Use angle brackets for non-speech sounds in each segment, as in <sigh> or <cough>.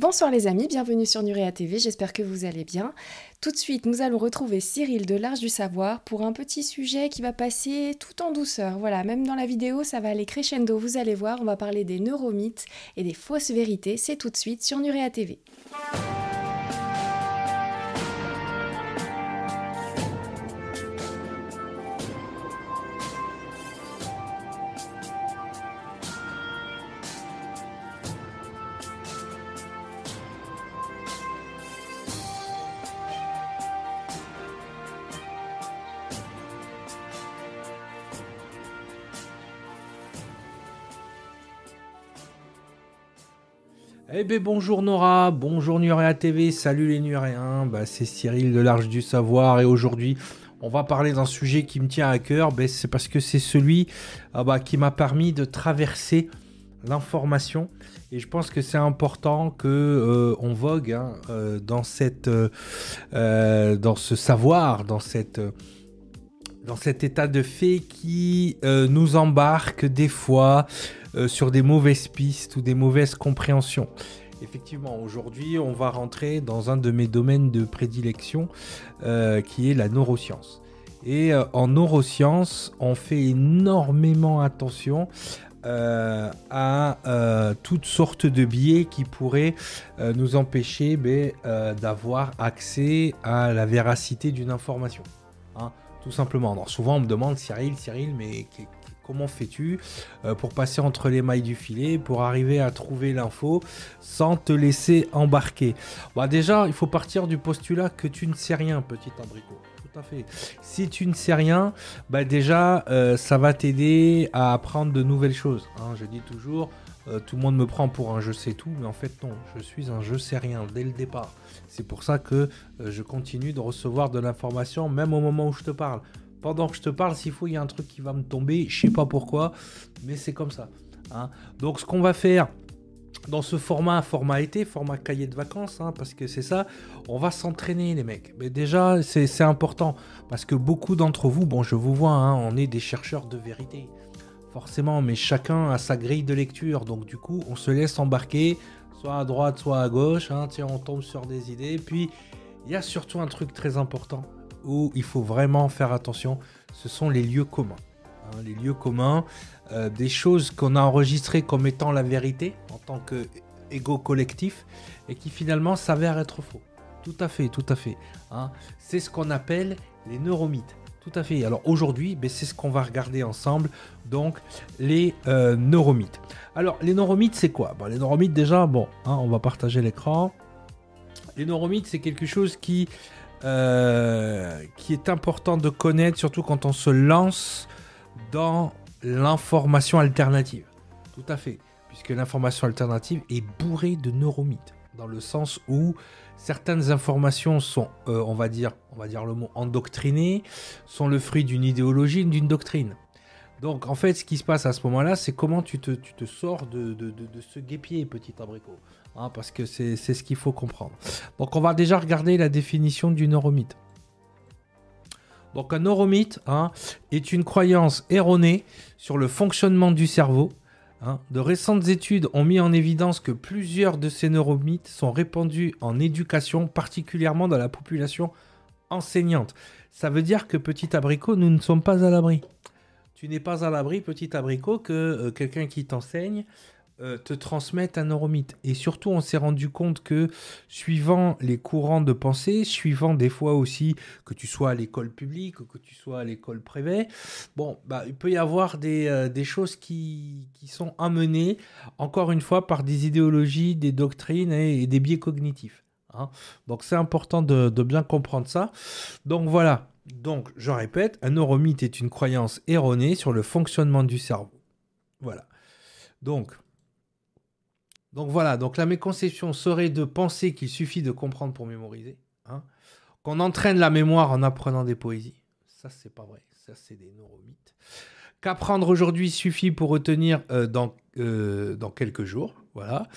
Bonsoir les amis, bienvenue sur Nurea TV, j'espère que vous allez bien. Tout de suite, nous allons retrouver Cyril de l'Arche du Savoir pour un petit sujet qui va passer tout en douceur. Voilà, même dans la vidéo, ça va aller crescendo, vous allez voir, on va parler des neuromythes et des fausses vérités, c'est tout de suite sur Nurea TV. Eh bien bonjour Nora, bonjour Nuréa TV, salut les Nuréens, bah, c'est Cyril de l'Arche du Savoir et aujourd'hui on va parler d'un sujet qui me tient à cœur, bah, c'est parce que c'est celui ah bah, qui m'a permis de traverser l'information. Et je pense que c'est important que euh, vogue hein, euh, euh, dans ce savoir, dans cet état de fait qui nous embarque des fois sur des mauvaises pistes ou des mauvaises compréhensions. Effectivement, aujourd'hui, on va rentrer dans un de mes domaines de prédilection, euh, qui est la neuroscience. Et euh, en neurosciences, on fait énormément attention à toutes sortes de biais qui pourraient nous empêcher ben, d'avoir accès à la véracité d'une information. Hein, tout simplement. Souvent on me demande Cyril, Cyril, mais Comment fais-tu euh, pour passer entre les mailles du filet, pour arriver à trouver l'info sans te laisser embarquer bah Déjà, il faut partir du postulat que tu ne sais rien, petit abricot. Tout à fait. Si tu ne sais rien, bah déjà, euh, ça va t'aider à apprendre de nouvelles choses. Hein. je dis toujours, euh, tout le monde me prend pour un je sais tout, mais en fait non, je suis un je sais rien dès le départ. C'est pour ça que je continue de recevoir de l'information même au moment où je te parle pendant que je te parle, s'il faut, il y a un truc qui va me tomber. Je sais pas pourquoi, mais c'est comme ça. Hein. Donc, ce qu'on va faire dans ce format, format été, format cahier de vacances, hein, parce que c'est ça, on va s'entraîner, les mecs. Mais déjà, c'est important, parce que beaucoup d'entre vous, bon, je vous vois, hein, on est des chercheurs de vérité. Forcément, mais chacun a sa grille de lecture. Donc, du coup, on se laisse embarquer, soit à droite, soit à gauche. tiens, on tombe sur des idées. Puis, il y a surtout un truc très important où il faut vraiment faire attention, ce sont les lieux communs. Hein, les lieux communs, euh, des choses qu'on a enregistrées comme étant la vérité en tant qu'ego collectif et qui finalement s'avèrent être faux. Tout à fait, tout à fait. Hein. C'est ce qu'on appelle les neuromythes. Tout à fait. Alors aujourd'hui, ben, c'est ce qu'on va regarder ensemble. Donc les euh, neuromythes. Alors les neuromythes, c'est quoi? Ben, Les neuromythes déjà, bon, hein, on va partager l'écran. Les neuromythes, c'est quelque chose qui euh, qui est important de connaître, surtout quand on se lance dans l'information alternative. Tout à fait, puisque l'information alternative est bourrée de neuromythes, dans le sens où certaines informations sont, euh, on va dire, on va dire le mot endoctrinées, sont le fruit d'une idéologie, d'une doctrine. Donc en fait, ce qui se passe à ce moment-là, c'est comment tu te, sors de, de, de, ce guépier, petit abricot. Hein, parce que c'est ce qu'il faut comprendre. Donc on va déjà regarder la définition du neuromythe. Donc un neuromythe hein, est une croyance erronée sur le fonctionnement du cerveau. Hein. De récentes études ont mis en évidence que plusieurs de ces neuromythes sont répandus en éducation, particulièrement dans la population enseignante. Ça veut dire que petit abricot, nous ne sommes pas à l'abri tu n'es pas à l'abri, petit abricot, que euh, quelqu'un qui t'enseigne te transmette un neuromythe. Et surtout, on s'est rendu compte que suivant les courants de pensée, suivant des fois aussi que tu sois à l'école publique ou que tu sois à l'école privée, bon, bah, il peut y avoir des, euh, choses qui, sont amenées, encore une fois, par des idéologies, des doctrines et, des biais cognitifs. Hein. Donc c'est important de bien comprendre ça. Donc voilà, donc, je répète, un neuromythe est une croyance erronée sur le fonctionnement du cerveau. Voilà. Donc, donc voilà, donc la méconception serait de penser qu'il suffit de comprendre pour mémoriser, hein. qu'on entraîne la mémoire en apprenant des poésies. Ça, c'est pas vrai. Ça, c'est des neuromythes. Qu'apprendre aujourd'hui suffit pour retenir euh, dans, euh, dans quelques jours. Voilà.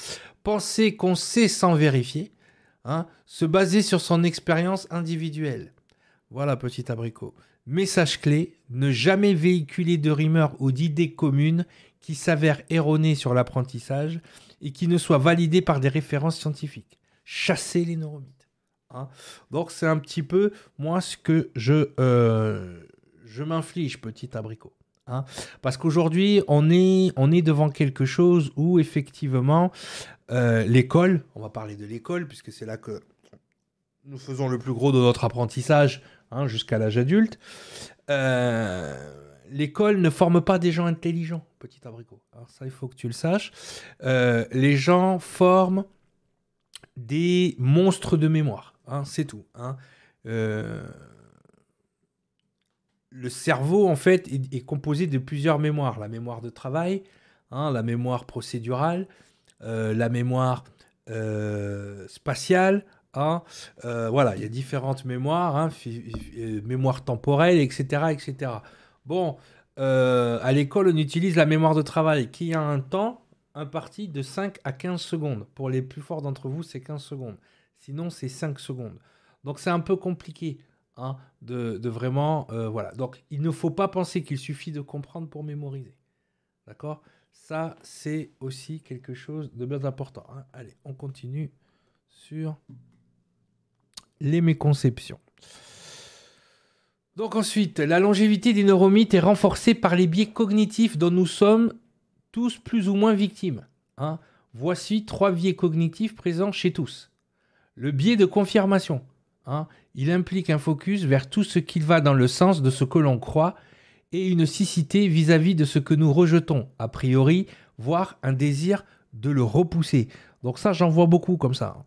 Penser qu'on sait sans vérifier. Hein. Se baser sur son expérience individuelle. Voilà, petit abricot. Message clé, ne jamais véhiculer de rumeurs ou d'idées communes qui s'avèrent erronées sur l'apprentissage et qui ne soit validé par des références scientifiques. Chasser les neuromythes. Hein. Donc c'est un petit peu moi ce que je, euh, je m'inflige, petit abricot. Hein. Parce qu'aujourd'hui, on est, on est devant quelque chose où effectivement euh, l'école, on va parler de l'école, puisque c'est là que nous faisons le plus gros de notre apprentissage hein, jusqu'à l'âge adulte. Euh, l'école ne forme pas des gens intelligents, petit abricot. Alors ça, il faut que tu le saches. Euh, les gens forment des monstres de mémoire. Hein, c'est tout. Hein. Euh, le cerveau, en fait, est, composé de plusieurs mémoires. La mémoire de travail, hein, la mémoire procédurale, euh, la mémoire spatiale. voilà, il y a différentes mémoires, mémoire temporelle, etc., etc. Bon, euh, à l'école, on utilise la mémoire de travail qui a un temps imparti de 5 à 15 secondes. Pour les plus forts d'entre vous, c'est 15 secondes. Sinon, c'est 5 secondes. Donc, c'est un peu compliqué hein, de, vraiment. Euh, voilà. Donc, il ne faut pas penser qu'il suffit de comprendre pour mémoriser. D'accord? Ça, c'est aussi quelque chose de bien important. Hein. Allez, on continue sur les méconceptions. Donc ensuite, la longévité des neuromythes est renforcée par les biais cognitifs dont nous sommes tous plus ou moins victimes. Hein. Voici trois biais cognitifs présents chez tous. Le biais de confirmation. Hein. Il implique un focus vers tout ce qui va dans le sens de ce que l'on croit et une cécité vis-à-vis de ce que nous rejetons, a priori, voire un désir de le repousser. Donc ça, j'en vois beaucoup comme ça.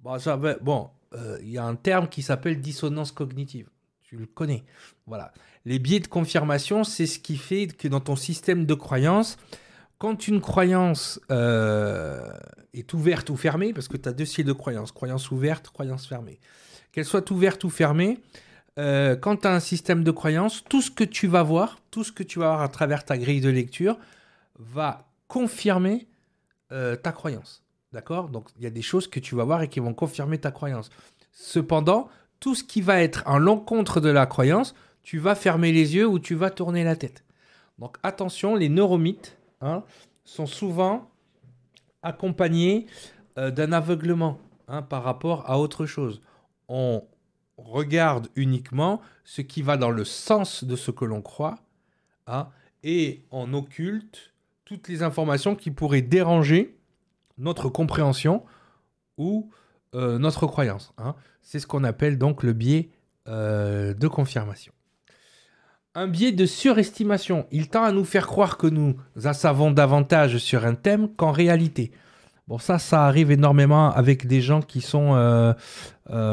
Bon, euh, il y a un terme qui s'appelle dissonance cognitive tu le connais. Voilà. Les biais de confirmation, c'est ce qui fait que dans ton système de croyance, quand une croyance euh, est ouverte ou fermée, parce que tu as deux styles de croyance, croyance ouverte, croyance fermée, qu'elle soit ouverte ou fermée, euh, quand tu as un système de croyance, tout ce que tu vas voir, tout ce que tu vas voir à travers ta grille de lecture, va confirmer euh, ta croyance. D'accord? Donc il y a des choses que tu vas voir et qui vont confirmer ta croyance. Cependant, tout ce qui va être en l'encontre de la croyance, tu vas fermer les yeux ou tu vas tourner la tête. Donc attention, les neuromythes hein, sont souvent accompagnés euh, d'un aveuglement hein, par rapport à autre chose. On regarde uniquement ce qui va dans le sens de ce que l'on croit hein, et on occulte toutes les informations qui pourraient déranger notre compréhension ou euh, notre croyance. Hein. C'est ce qu'on appelle donc le biais euh, de confirmation. Un biais de surestimation. Il tend à nous faire croire que nous en savons davantage sur un thème qu'en réalité. Bon, ça, ça arrive énormément avec des gens qui sont, euh,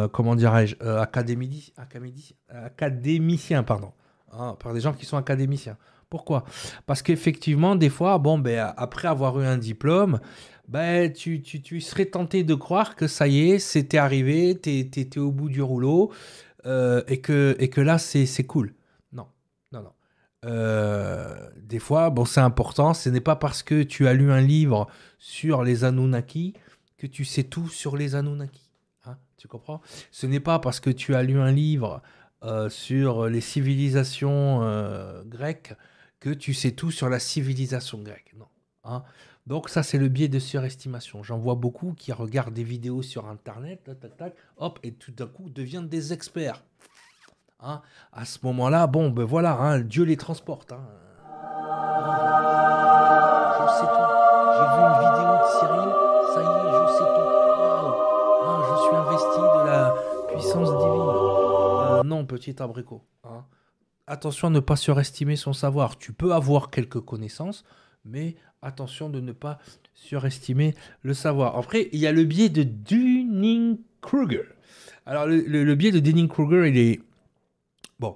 comment dirais-je, académiciens, pardon. Hein, par des gens qui sont académiciens. Pourquoi? Parce qu'effectivement, des fois, bon, ben, après avoir eu un diplôme, ben, tu, serais tenté de croire que ça y est, c'était arrivé, tu étais au bout du rouleau, euh, et, que, et que là, c'est cool. Non, non, non. Euh, des fois, bon, c'est important, ce n'est pas parce que tu as lu un livre sur les Anunnaki que tu sais tout sur les Anunnaki. Hein, tu comprends? Ce n'est pas parce que tu as lu un livre euh, sur les civilisations grecques que tu sais tout sur la civilisation grecque. Non. Hein donc ça, c'est le biais de surestimation. J'en vois beaucoup qui regardent des vidéos sur Internet, hop, et tout d'un coup deviennent des experts. Hein à ce moment-là, bon, ben voilà, hein, Dieu les transporte. Hein. Je sais tout. J'ai vu une vidéo de Cyril, ça y est, je sais tout. Je suis investi de la puissance divine. Euh, non, petit abricot. Attention à ne pas surestimer son savoir. Tu peux avoir quelques connaissances, mais attention de ne pas surestimer le savoir. Après, il y a le biais de Dunning-Kruger. Alors, le, biais de Dunning-Kruger, il est... Bon,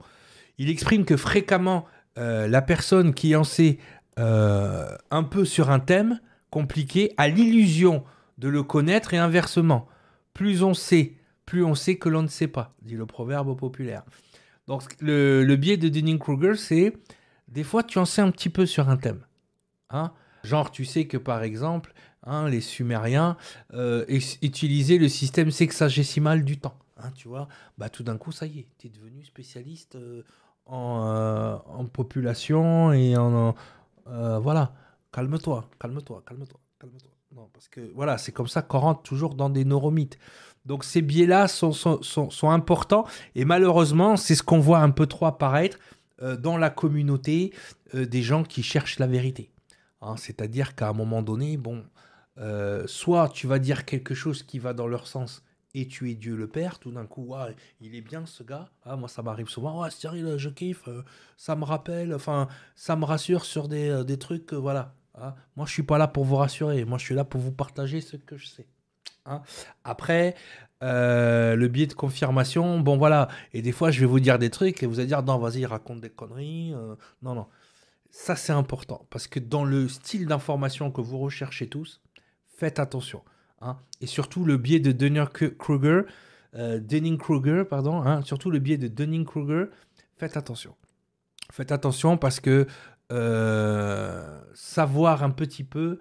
il exprime que fréquemment, euh, la personne qui en sait euh, un peu sur un thème compliqué a l'illusion de le connaître et inversement. Plus on sait, plus on sait que l'on ne sait pas, dit le proverbe populaire. Donc, le, le biais de Dunning-Kruger, c'est des fois, tu en sais un petit peu sur un thème. Hein Genre, tu sais que par exemple, hein, les Sumériens euh, utilisaient le système sexagésimal du temps. Hein, tu vois, bah, tout d'un coup, ça y est, tu es devenu spécialiste euh, euh, en, population et en. voilà, calme-toi, calme-toi, calme-toi, calme-toi. Parce que voilà, c'est comme ça qu'on rentre toujours dans des neuromythes. Donc ces biais-là sont, sont, importants et malheureusement, c'est ce qu'on voit un peu trop apparaître dans la communauté des gens qui cherchent la vérité. Hein, c'est-à-dire qu'à un moment donné, bon, euh, soit tu vas dire quelque chose qui va dans leur sens et tu es Dieu le Père, tout d'un coup, il est bien ce gars. Ah, moi, ça m'arrive souvent. Ouais, Cyril, je kiffe. ça me rappelle, enfin, ça me rassure sur des, des trucs, voilà. Hein. Moi, je suis pas là pour vous rassurer. Moi, je suis là pour vous partager ce que je sais. Hein. Après, euh, le biais de confirmation, bon voilà. Et des fois, je vais vous dire des trucs et vous allez dire non, vas-y, raconte des conneries. Euh. non, non. Ça, c'est important parce que dans le style d'information que vous recherchez tous, faites attention. Hein. Et surtout le biais de Dunning-Kruger, euh, Dunning-Kruger, pardon. Hein. surtout le biais de Dunning-Kruger, faites attention. Faites attention parce que savoir un petit peu,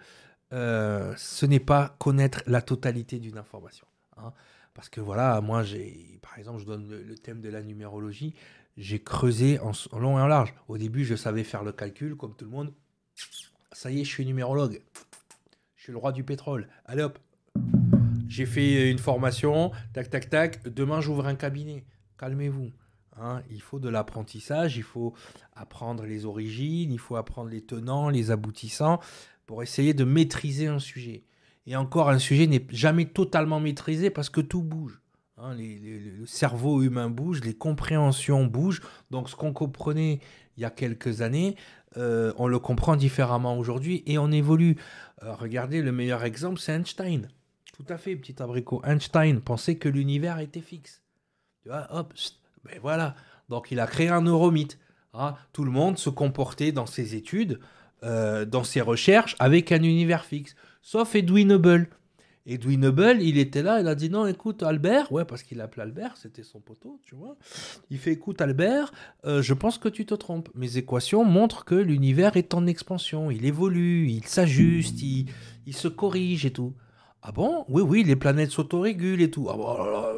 ce n'est pas connaître la totalité d'une information. Hein. Parce que voilà, moi, j'ai, par exemple, je donne le, thème de la numérologie, j'ai creusé en, long et en large. Au début, je savais faire le calcul, comme tout le monde. Ça y est, je suis numérologue. Je suis le roi du pétrole. Allez hop. J'ai fait une formation, tac, tac, tac. Demain, j'ouvre un cabinet. Calmez-vous. Hein. il faut de l'apprentissage, il faut apprendre les origines, il faut apprendre les tenants, les aboutissants, pour essayer de maîtriser un sujet. Et encore, un sujet n'est jamais totalement maîtrisé parce que tout bouge. Hein, le cerveau humain bouge, les compréhensions bougent. Donc ce qu'on comprenait il y a quelques années, euh, on le comprend différemment aujourd'hui et on évolue. Euh, regardez, le meilleur exemple, c'est Einstein. Tout à fait, petit abricot. Einstein pensait que l'univers était fixe. Tu vois, hop, ben voilà. Donc il a créé un neuromythe. Hein. Tout le monde se comportait dans ses études, euh, dans ses recherches, avec un univers fixe sauf Edwin Hubble. Edwin Hubble, il était là, il a dit non, écoute Albert, ouais, parce qu'il appelait Albert, c'était son poteau, tu vois. Il fait écoute Albert, euh, je pense que tu te trompes. Mes équations montrent que l'univers est en expansion, il évolue, il s'ajuste, il, se corrige et tout. Ah bon? Oui, oui, les planètes s'autorégulent et tout. Ah bon, euh,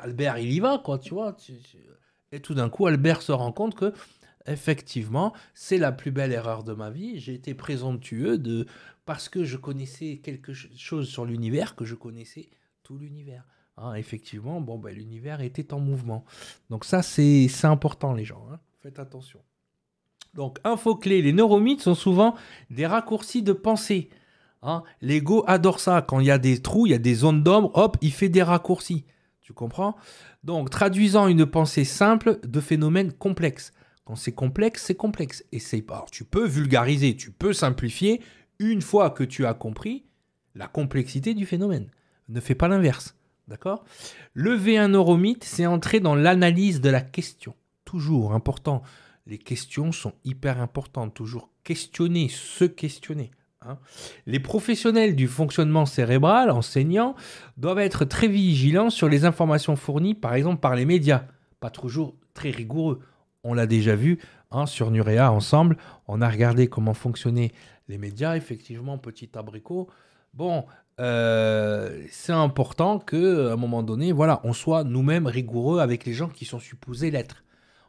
Albert, il y va, quoi, tu vois. Et tout d'un coup, Albert se rend compte que effectivement, c'est la plus belle erreur de ma vie. J'ai été présomptueux de parce que je connaissais quelque chose sur l'univers que je connaissais tout l'univers. Hein, effectivement, bon, ben, l'univers était en mouvement. Donc ça, c'est important, les gens. Hein. Faites attention. Donc, info clé, les neuromythes sont souvent des raccourcis de pensée. Hein. L'ego adore ça. Quand il y a des trous, il y a des zones d'ombre, hop, il fait des raccourcis. Tu comprends? Donc, traduisant une pensée simple de phénomènes complexes. Quand c'est complexe, c'est complexe. Et c'est. Tu peux vulgariser, tu peux simplifier une fois que tu as compris la complexité du phénomène. Ne fais pas l'inverse. D'accord? Lever un neuromythe, c'est entrer dans l'analyse de la question. Toujours important. Les questions sont hyper importantes. Toujours questionner, se questionner. Hein. Les professionnels du fonctionnement cérébral, enseignants, doivent être très vigilants sur les informations fournies, par exemple par les médias. Pas toujours très rigoureux on l'a déjà vu hein, sur Nurea ensemble. On a regardé comment fonctionnaient les médias. Effectivement, petit abricot. Bon, euh, c'est important que à un moment donné, voilà, on soit nous-mêmes rigoureux avec les gens qui sont supposés l'être.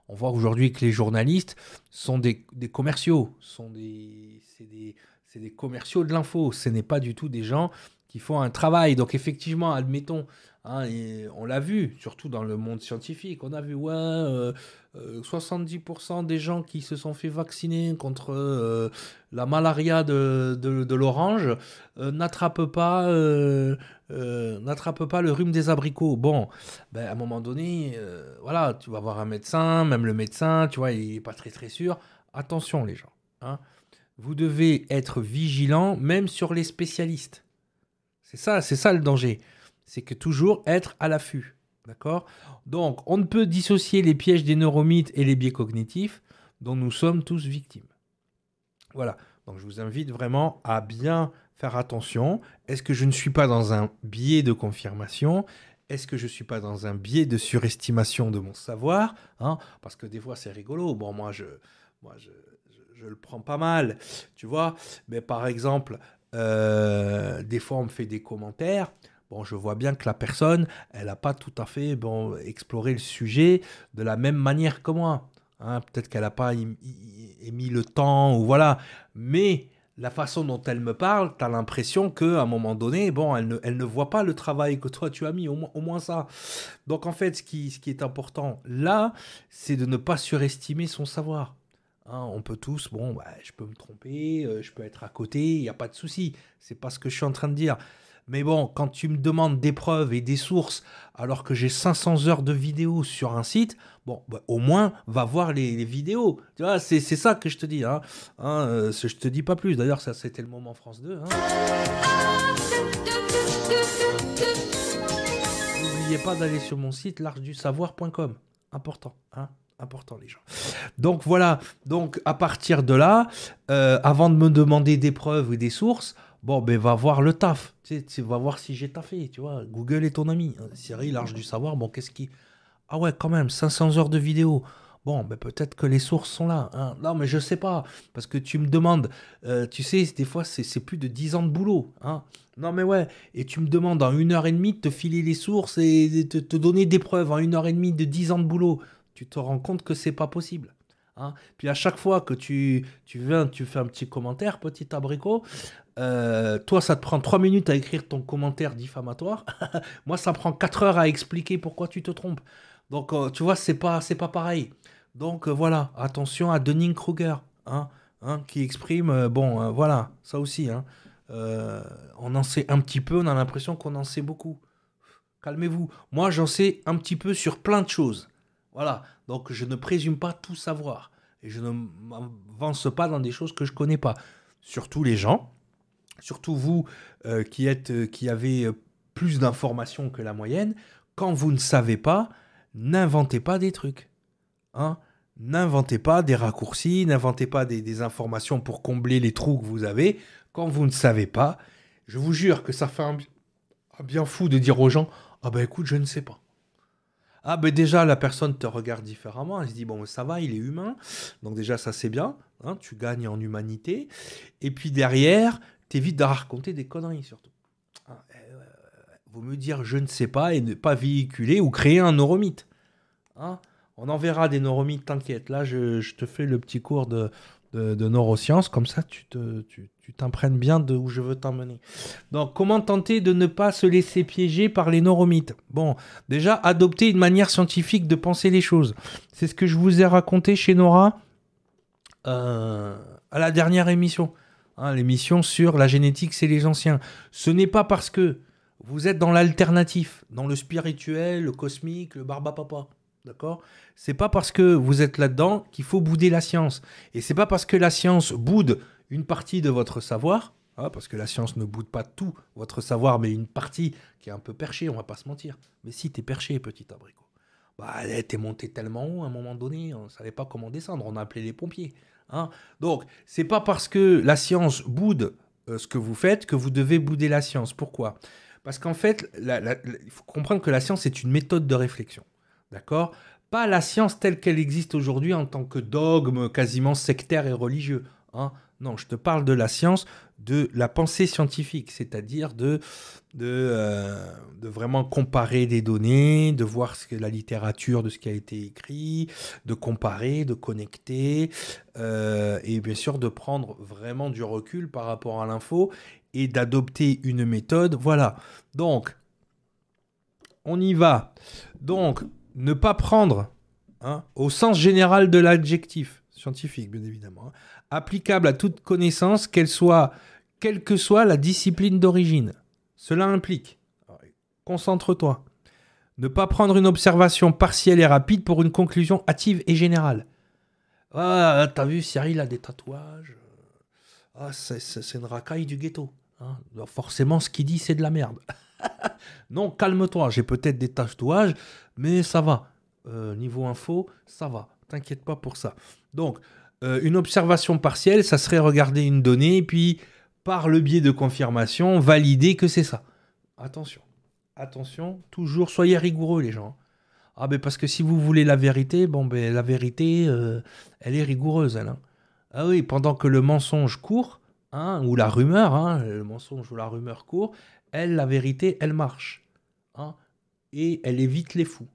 On voit aujourd'hui que les journalistes sont des, commerciaux, sont des, c'est des, commerciaux de l'info. Ce n'est pas du tout des gens qui font un travail. Donc effectivement, admettons, hein, et on l'a vu, surtout dans le monde scientifique, on a vu, ouais, 70% euh, euh, des gens qui se sont fait vacciner contre euh, la malaria de, de, l'orange n'attrapent pas, pas le rhume des abricots. Bon, ben, à un moment donné, voilà, tu vas voir un médecin, même le médecin, tu vois, il n'est pas très très sûr. Attention les gens. Hein. Vous devez être vigilant même sur les spécialistes. C'est ça, c'est ça le danger. C'est que toujours être à l'affût. D'accord? Donc, on ne peut dissocier les pièges des neuromythes et les biais cognitifs dont nous sommes tous victimes. Voilà. Donc, je vous invite vraiment à bien faire attention. Est-ce que je ne suis pas dans un biais de confirmation? Est-ce que je ne suis pas dans un biais de surestimation de mon savoir? Hein? Parce que des fois, c'est rigolo. Bon, moi, je, moi je, le prends pas mal. Tu vois Mais par exemple, euh, des fois, on me fait des commentaires. Bon, je vois bien que la personne, elle n'a pas tout à fait bon, exploré le sujet de la même manière que moi. Hein. Peut-être qu'elle n'a pas émis le temps, ou voilà. Mais la façon dont elle me parle, tu as l'impression qu'à un moment donné, bon, elle ne, elle ne voit pas le travail que toi tu as mis, au moins, ça. Donc en fait, ce qui, ce qui est important là, c'est de ne pas surestimer son savoir. Hein, on peut tous, bon, bah, je peux me tromper, euh, je peux être à côté, il n'y a pas de souci. C'est pas ce que je suis en train de dire. Mais bon, quand tu me demandes des preuves et des sources, alors que j'ai 500 heures de vidéos sur un site, bon, bah, au moins, va voir les, vidéos. Tu vois, c'est, ça que je te dis. Hein. Hein, euh, je te dis pas plus. D'ailleurs, ça, c'était le moment France 2. Hein. N'oubliez pas d'aller sur mon site largedusavoir.com. Important. Hein important les gens. Donc voilà, donc à partir de là, euh, avant de me demander des preuves ou des sources, Bon, ben va voir le taf. Tu, sais, vas voir si j'ai taffé, tu vois. Google est ton ami. Siri, large du savoir. Bon, qu'est-ce qui. Ah ouais, quand même, 500 heures de vidéo. Bon, ben peut-être que les sources sont là. Hein. Non, mais je sais pas. Parce que tu me demandes. Euh, tu sais, des fois, c'est plus de 10 ans de boulot. Hein. Non, mais ouais. Et tu me demandes en une heure et demie de te filer les sources et de te, donner des preuves en une heure et demie de 10 ans de boulot. Tu te rends compte que c'est pas possible. Hein. Puis à chaque fois que tu, tu viens, tu fais un petit commentaire, petit abricot, euh, toi, ça te prend 3 minutes à écrire ton commentaire diffamatoire. <laughs> Moi, ça prend 4 heures à expliquer pourquoi tu te trompes. Donc, euh, tu vois, c'est pas, pas pareil. Donc, euh, voilà, attention à Dunning-Kruger, hein, hein, qui exprime, bon, voilà, ça aussi. Hein, on en sait un petit peu, on a l'impression qu'on en sait beaucoup. Calmez-vous. Moi, j'en sais un petit peu sur plein de choses. Voilà, donc je ne présume pas tout savoir. Et je ne m'avance pas dans des choses que je connais pas. Surtout les gens, surtout vous euh, qui, êtes, euh, qui avez euh, plus d'informations que la moyenne, quand vous ne savez pas, n'inventez pas des trucs. Hein N'inventez pas des raccourcis, n'inventez pas des, informations pour combler les trous que vous avez. Quand vous ne savez pas, je vous jure que ça fait un, bien fou de dire aux gens Ah ben écoute, je ne sais pas. Ah ben déjà, la personne te regarde différemment. Elle se dit Bon, ça va, il est humain. Donc déjà, ça c'est bien. Hein, tu gagnes en humanité. Et puis derrière, t'évites de raconter des conneries surtout. Ah, eh, vous me dire je ne sais pas et ne pas véhiculer ou créer un neuromythe. Hein? On enverra des neuromythes, t'inquiète. Là, je, te fais le petit cours de, de, neurosciences, comme ça tu, t'imprègnes bien de où je veux t'emmener. Donc, comment tenter de ne pas se laisser piéger par les neuromythes? Bon, déjà, adopter une manière scientifique de penser les choses. C'est ce que je vous ai raconté chez Nora euh, à la dernière émission. Hein, l'émission sur la génétique, c'est les anciens. Ce n'est pas parce que vous êtes dans l'alternatif, dans le spirituel, le cosmique, le barbapapa. D'accord? C'est pas parce que vous êtes là-dedans qu'il faut bouder la science. Et c'est pas parce que la science boude une partie de votre savoir, hein, parce que la science ne boude pas tout votre savoir, mais une partie qui est un peu perchée, on va pas se mentir. Mais si t'es perché, petit abricot, bah t'es monté tellement haut à un moment donné, on savait pas comment descendre, on a appelé les pompiers. Hein. Donc, c'est pas parce que la science boude euh, ce que vous faites que vous devez bouder la science. Pourquoi? Parce qu'en fait, il faut comprendre que la science est une méthode de réflexion. D'accord? Pas la science telle qu'elle existe aujourd'hui en tant que dogme quasiment sectaire et religieux. Hein. Non, je te parle de la science, de la pensée scientifique, c'est-à-dire de, de, euh, de, vraiment comparer des données, de voir ce que la littérature de ce qui a été écrit, de comparer, de connecter, euh, et bien sûr de prendre vraiment du recul par rapport à l'info et d'adopter une méthode. Voilà. Donc, on y va. Donc, ne pas prendre, hein, au sens général de l'adjectif, scientifique bien évidemment, hein, applicable à toute connaissance, qu'elle soit, quelle que soit la discipline d'origine. Cela implique, concentre-toi, ne pas prendre une observation partielle et rapide pour une conclusion hâtive et générale. Ah, t'as vu, Cyril a des tatouages. Ah, c'est une racaille du ghetto. Hein. forcément, ce qu'il dit, c'est de la merde. <laughs> non, calme-toi, j'ai peut-être des tatouages, mais ça va. Euh, niveau info, ça va. T'inquiète pas pour ça. Donc, euh, une observation partielle, ça serait regarder une donnée, puis, par le biais de confirmation, valider que c'est ça. Attention. Attention, toujours, soyez rigoureux, les gens. Ah, ben parce que si vous voulez la vérité, bon, ben la vérité, euh, elle est rigoureuse, elle. Hein. Ah oui, pendant que le mensonge court, hein, ou la rumeur, hein, le mensonge ou la rumeur court, elle, la vérité, elle marche. Hein, et elle évite les fous.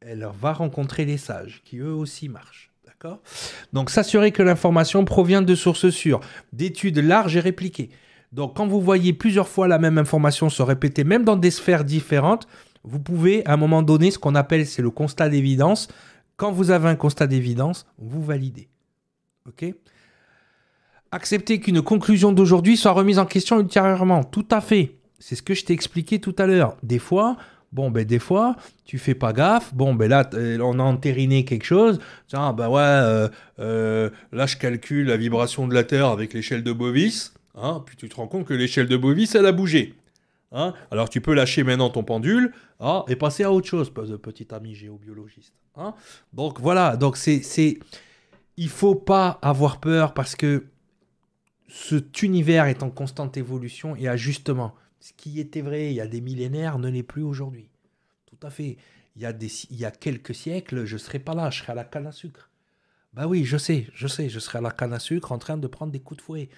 Elle va rencontrer les sages, qui eux aussi marchent. Donc s'assurer que l'information provient de sources sûres, d'études larges et répliquées. Donc quand vous voyez plusieurs fois la même information se répéter, même dans des sphères différentes, vous pouvez à un moment donné, ce qu'on appelle, c'est le constat d'évidence. Quand vous avez un constat d'évidence, vous validez. OK Accepter qu'une conclusion d'aujourd'hui soit remise en question ultérieurement. Tout à fait. C'est ce que je t'ai expliqué tout à l'heure. Des fois, Bon, ben des fois, tu fais pas gaffe. Bon, ben là, on a entériné quelque chose. Tiens, ben ouais, euh, euh, là, je calcule la vibration de la Terre avec l'échelle de Bovis. Hein, puis tu te rends compte que l'échelle de Bovis, elle a bougé. Hein Alors tu peux lâcher maintenant ton pendule hein, et passer à autre chose, petit ami géobiologiste. Hein donc voilà, donc c'est, c'est, il faut pas avoir peur parce que cet univers est en constante évolution et ajustement. Ce qui était vrai il y a des millénaires ne l'est plus aujourd'hui. Tout à fait. Il y, a des, il y a quelques siècles, je ne serais pas là, je serais à la canne à sucre. Bah oui, je sais, je sais, je serais à la canne à sucre en train de prendre des coups de fouet.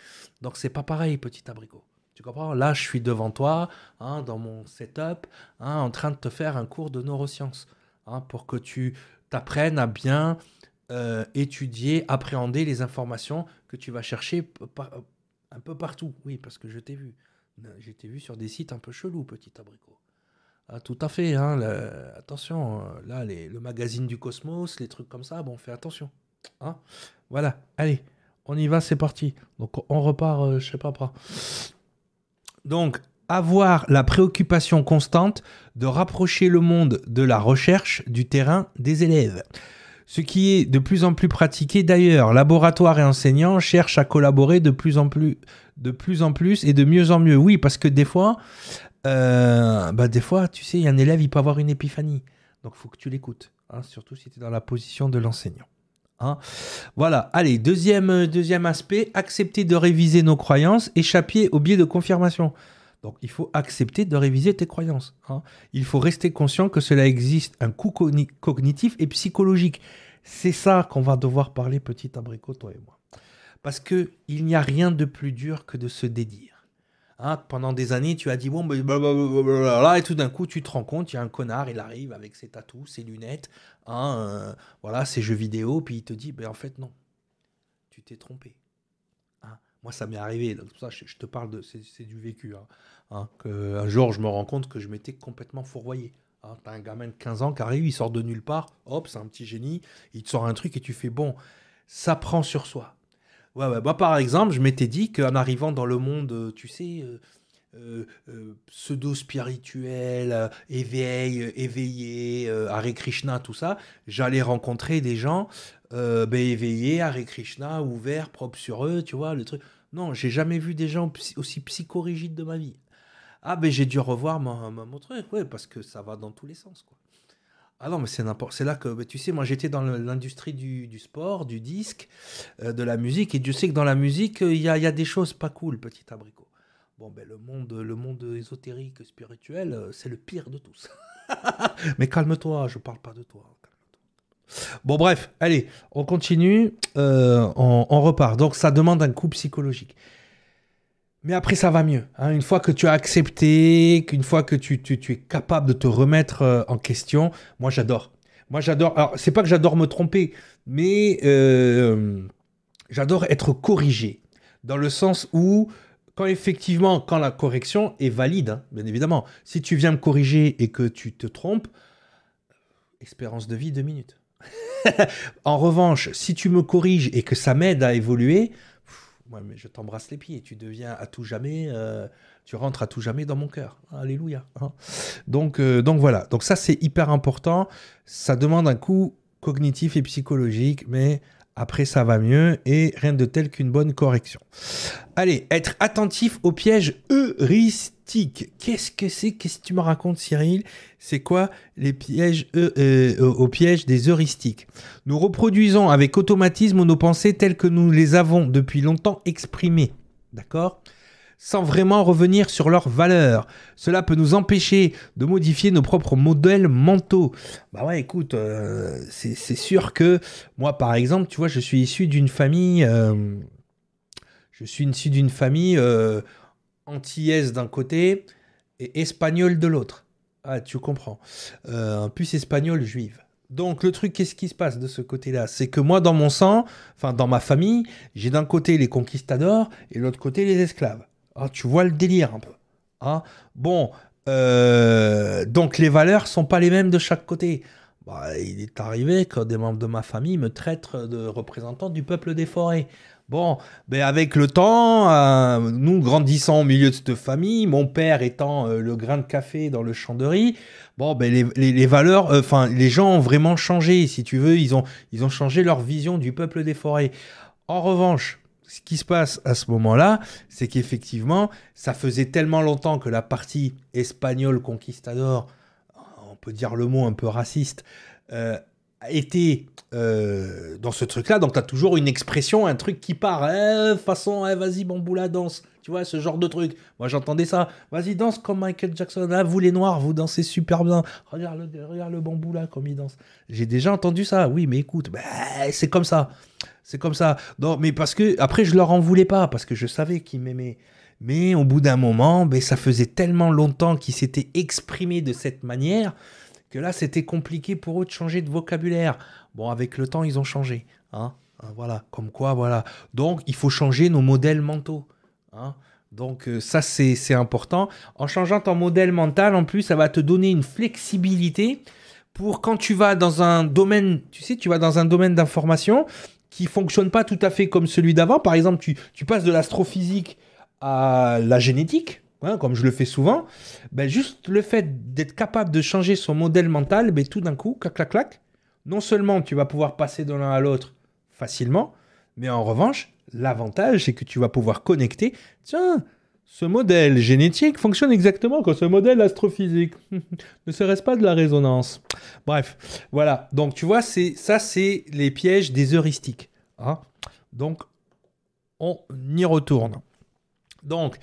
Donc c'est pas pareil, petit abricot. Tu comprends? Là, je suis devant toi, hein, dans mon setup, hein, en train de te faire un cours de neurosciences, hein, pour que tu t'apprennes à bien euh, étudier, appréhender les informations que tu vas chercher un peu partout. Oui, parce que je t'ai vu. J'étais vu sur des sites un peu chelous, petit abricot. Ah, tout à fait, hein, attention, euh, là, le magazine du Cosmos, les trucs comme ça, bon, fais attention. Hein voilà, allez, on y va, c'est parti. Donc, on repart, euh, je sais pas. Donc, avoir la préoccupation constante de rapprocher le monde de la recherche du terrain des élèves. Ce qui est de plus en plus pratiqué d'ailleurs. Laboratoires et enseignants cherchent à collaborer de plus en plus, de plus en plus et de mieux en mieux. Oui, parce que des fois, euh, bah des fois, tu sais, un élève, il peut avoir une épiphanie. Donc, il faut que tu l'écoutes, hein, surtout si tu es dans la position de l'enseignant. Hein. Voilà, allez, deuxième, deuxième aspect, accepter de réviser nos croyances, échapper au biais de confirmation. Donc il faut accepter de réviser tes croyances. Hein. Il faut rester conscient que cela existe un coût cognitif et psychologique. C'est ça qu'on va devoir parler petit abricot, toi et moi. Parce qu'il n'y a rien de plus dur que de se dédire. Hein, pendant des années, tu as dit bon, là, et tout d'un coup, tu te rends compte, il y a un connard, il arrive avec ses tatous, ses lunettes, hein, euh, voilà, ses jeux vidéo, puis il te dit, ben en fait, non, tu t'es trompé. Moi, ça m'est arrivé, ça, je, te parle de, c'est du vécu. Hein. Hein, que, un jour, je me rends compte que je m'étais complètement fourvoyé. Hein, T'as un gamin de 15 ans qui arrive, il sort de nulle part, hop, c'est un petit génie, il te sort un truc et tu fais bon, ça prend sur soi. Ouais, par exemple, je m'étais dit qu'en arrivant dans le monde, euh, tu sais, euh, euh, pseudo-spirituel, éveil, éveillé, Hare Krishna, tout ça, j'allais rencontrer des gens ben, éveillés, Hare Krishna, ouverts, propres sur eux, tu vois, le truc. Non, j'ai jamais vu des gens aussi psychorigides de ma vie. Ah, ben j'ai dû revoir mon, mon truc, ouais, parce que ça va dans tous les sens, quoi. Ah non, mais c'est n'importe. C'est là que, ben, tu sais, moi j'étais dans l'industrie du, sport, du disque, euh, de la musique, et Dieu sait que dans la musique, il y, a, des choses pas cool, petit abricot. Bon, ben le monde, le monde ésotérique, spirituel, euh, c'est le pire de tous. <laughs> mais calme-toi, je parle pas de toi. Bon, bref, allez, on continue, euh, on, repart. Donc, ça demande un coup psychologique. Mais après, ça va mieux. Hein. Une fois que tu as accepté, qu'une fois que tu, es capable de te remettre euh, en question, moi, j'adore. Moi, j'adore. Alors, c'est pas que j'adore me tromper, mais euh, j'adore être corrigé. Dans le sens où, quand effectivement, quand la correction est valide, hein, bien évidemment, si tu viens me corriger et que tu te trompes, espérance de vie, deux minutes. <laughs> en revanche, si tu me corriges et que ça m'aide à évoluer, mais je t'embrasse les pieds. Tu deviens à tout jamais, euh, tu rentres à tout jamais dans mon cœur. Alléluia. Hein. donc, euh, donc voilà. Donc ça, c'est hyper important. Ça demande un coup cognitif et psychologique, mais après, ça va mieux et rien de tel qu'une bonne correction. Allez, être attentif aux pièges Qu'est-ce que c'est? Qu'est-ce que tu me racontes, Cyril? C'est quoi les pièges euh, euh, aux pièges des heuristiques? Nous reproduisons avec automatisme nos pensées telles que nous les avons depuis longtemps exprimées. D'accord? Sans vraiment revenir sur leurs valeurs. Cela peut nous empêcher de modifier nos propres modèles mentaux. Bah ouais, écoute, euh, c'est sûr que moi, par exemple, tu vois, je suis issu d'une famille, je suis issu d'une famille antillaise d'un côté et espagnole de l'autre. Ah, tu comprends. en plus espagnole juive. Donc le truc, qu'est-ce qui se passe de ce côté-là? C'est que moi, dans mon sang, enfin dans ma famille, j'ai d'un côté les conquistadors et de l'autre côté les esclaves. Ah, tu vois le délire un peu. Hein bon, euh, donc les valeurs sont pas les mêmes de chaque côté. Bah, il est arrivé que des membres de ma famille me traitent de représentant du peuple des forêts. Bon, ben avec le temps, euh, nous grandissant au milieu de cette famille, mon père étant euh, le grain de café dans le champ de riz, bon, ben les, valeurs, euh, enfin, les gens ont vraiment changé, si tu veux, ils ont, ils ont changé leur vision du peuple des forêts. En revanche, ce qui se passe à ce moment-là, c'est qu'effectivement, ça faisait tellement longtemps que la partie espagnole conquistador, on peut dire le mot un peu raciste, été euh, dans ce truc-là, donc tu as toujours une expression, un truc qui part, eh, façon, eh, vas-y, bamboula, danse. Tu vois, ce genre de truc. Moi, j'entendais ça. Vas-y, danse comme Michael Jackson. Là, vous les noirs, vous dansez super bien. Regarde le, regarde le bamboula comme il danse. J'ai déjà entendu ça. Oui, mais écoute, bah, c'est comme ça. C'est comme ça. Non, mais parce que, après, je leur en voulais pas, parce que je savais qu'ils m'aimaient. Mais au bout d'un moment, ben, ça faisait tellement longtemps qu'ils s'étaient exprimés de cette manière là, c'était compliqué pour eux de changer de vocabulaire. Bon, avec le temps, ils ont changé. Hein, hein voilà, comme quoi, voilà. Donc, il faut changer nos modèles mentaux. Hein donc euh, ça, c'est important. En changeant ton modèle mental, en plus, ça va te donner une flexibilité pour quand tu vas dans un domaine, tu sais, tu vas dans un domaine d'information qui fonctionne pas tout à fait comme celui d'avant. Par exemple, tu passes de l'astrophysique à la génétique. Hein, comme je le fais souvent, ben juste le fait d'être capable de changer son modèle mental, ben tout d'un coup, clac, clac, clac, non seulement tu vas pouvoir passer de l'un à l'autre facilement, mais en revanche, l'avantage, c'est que tu vas pouvoir connecter, tiens, ce modèle génétique fonctionne exactement comme ce modèle astrophysique. <laughs> ne serait-ce pas de la résonance? Bref, voilà. Donc tu vois, c'est ça, c'est les pièges des heuristiques. Hein. Donc, on y retourne. Donc,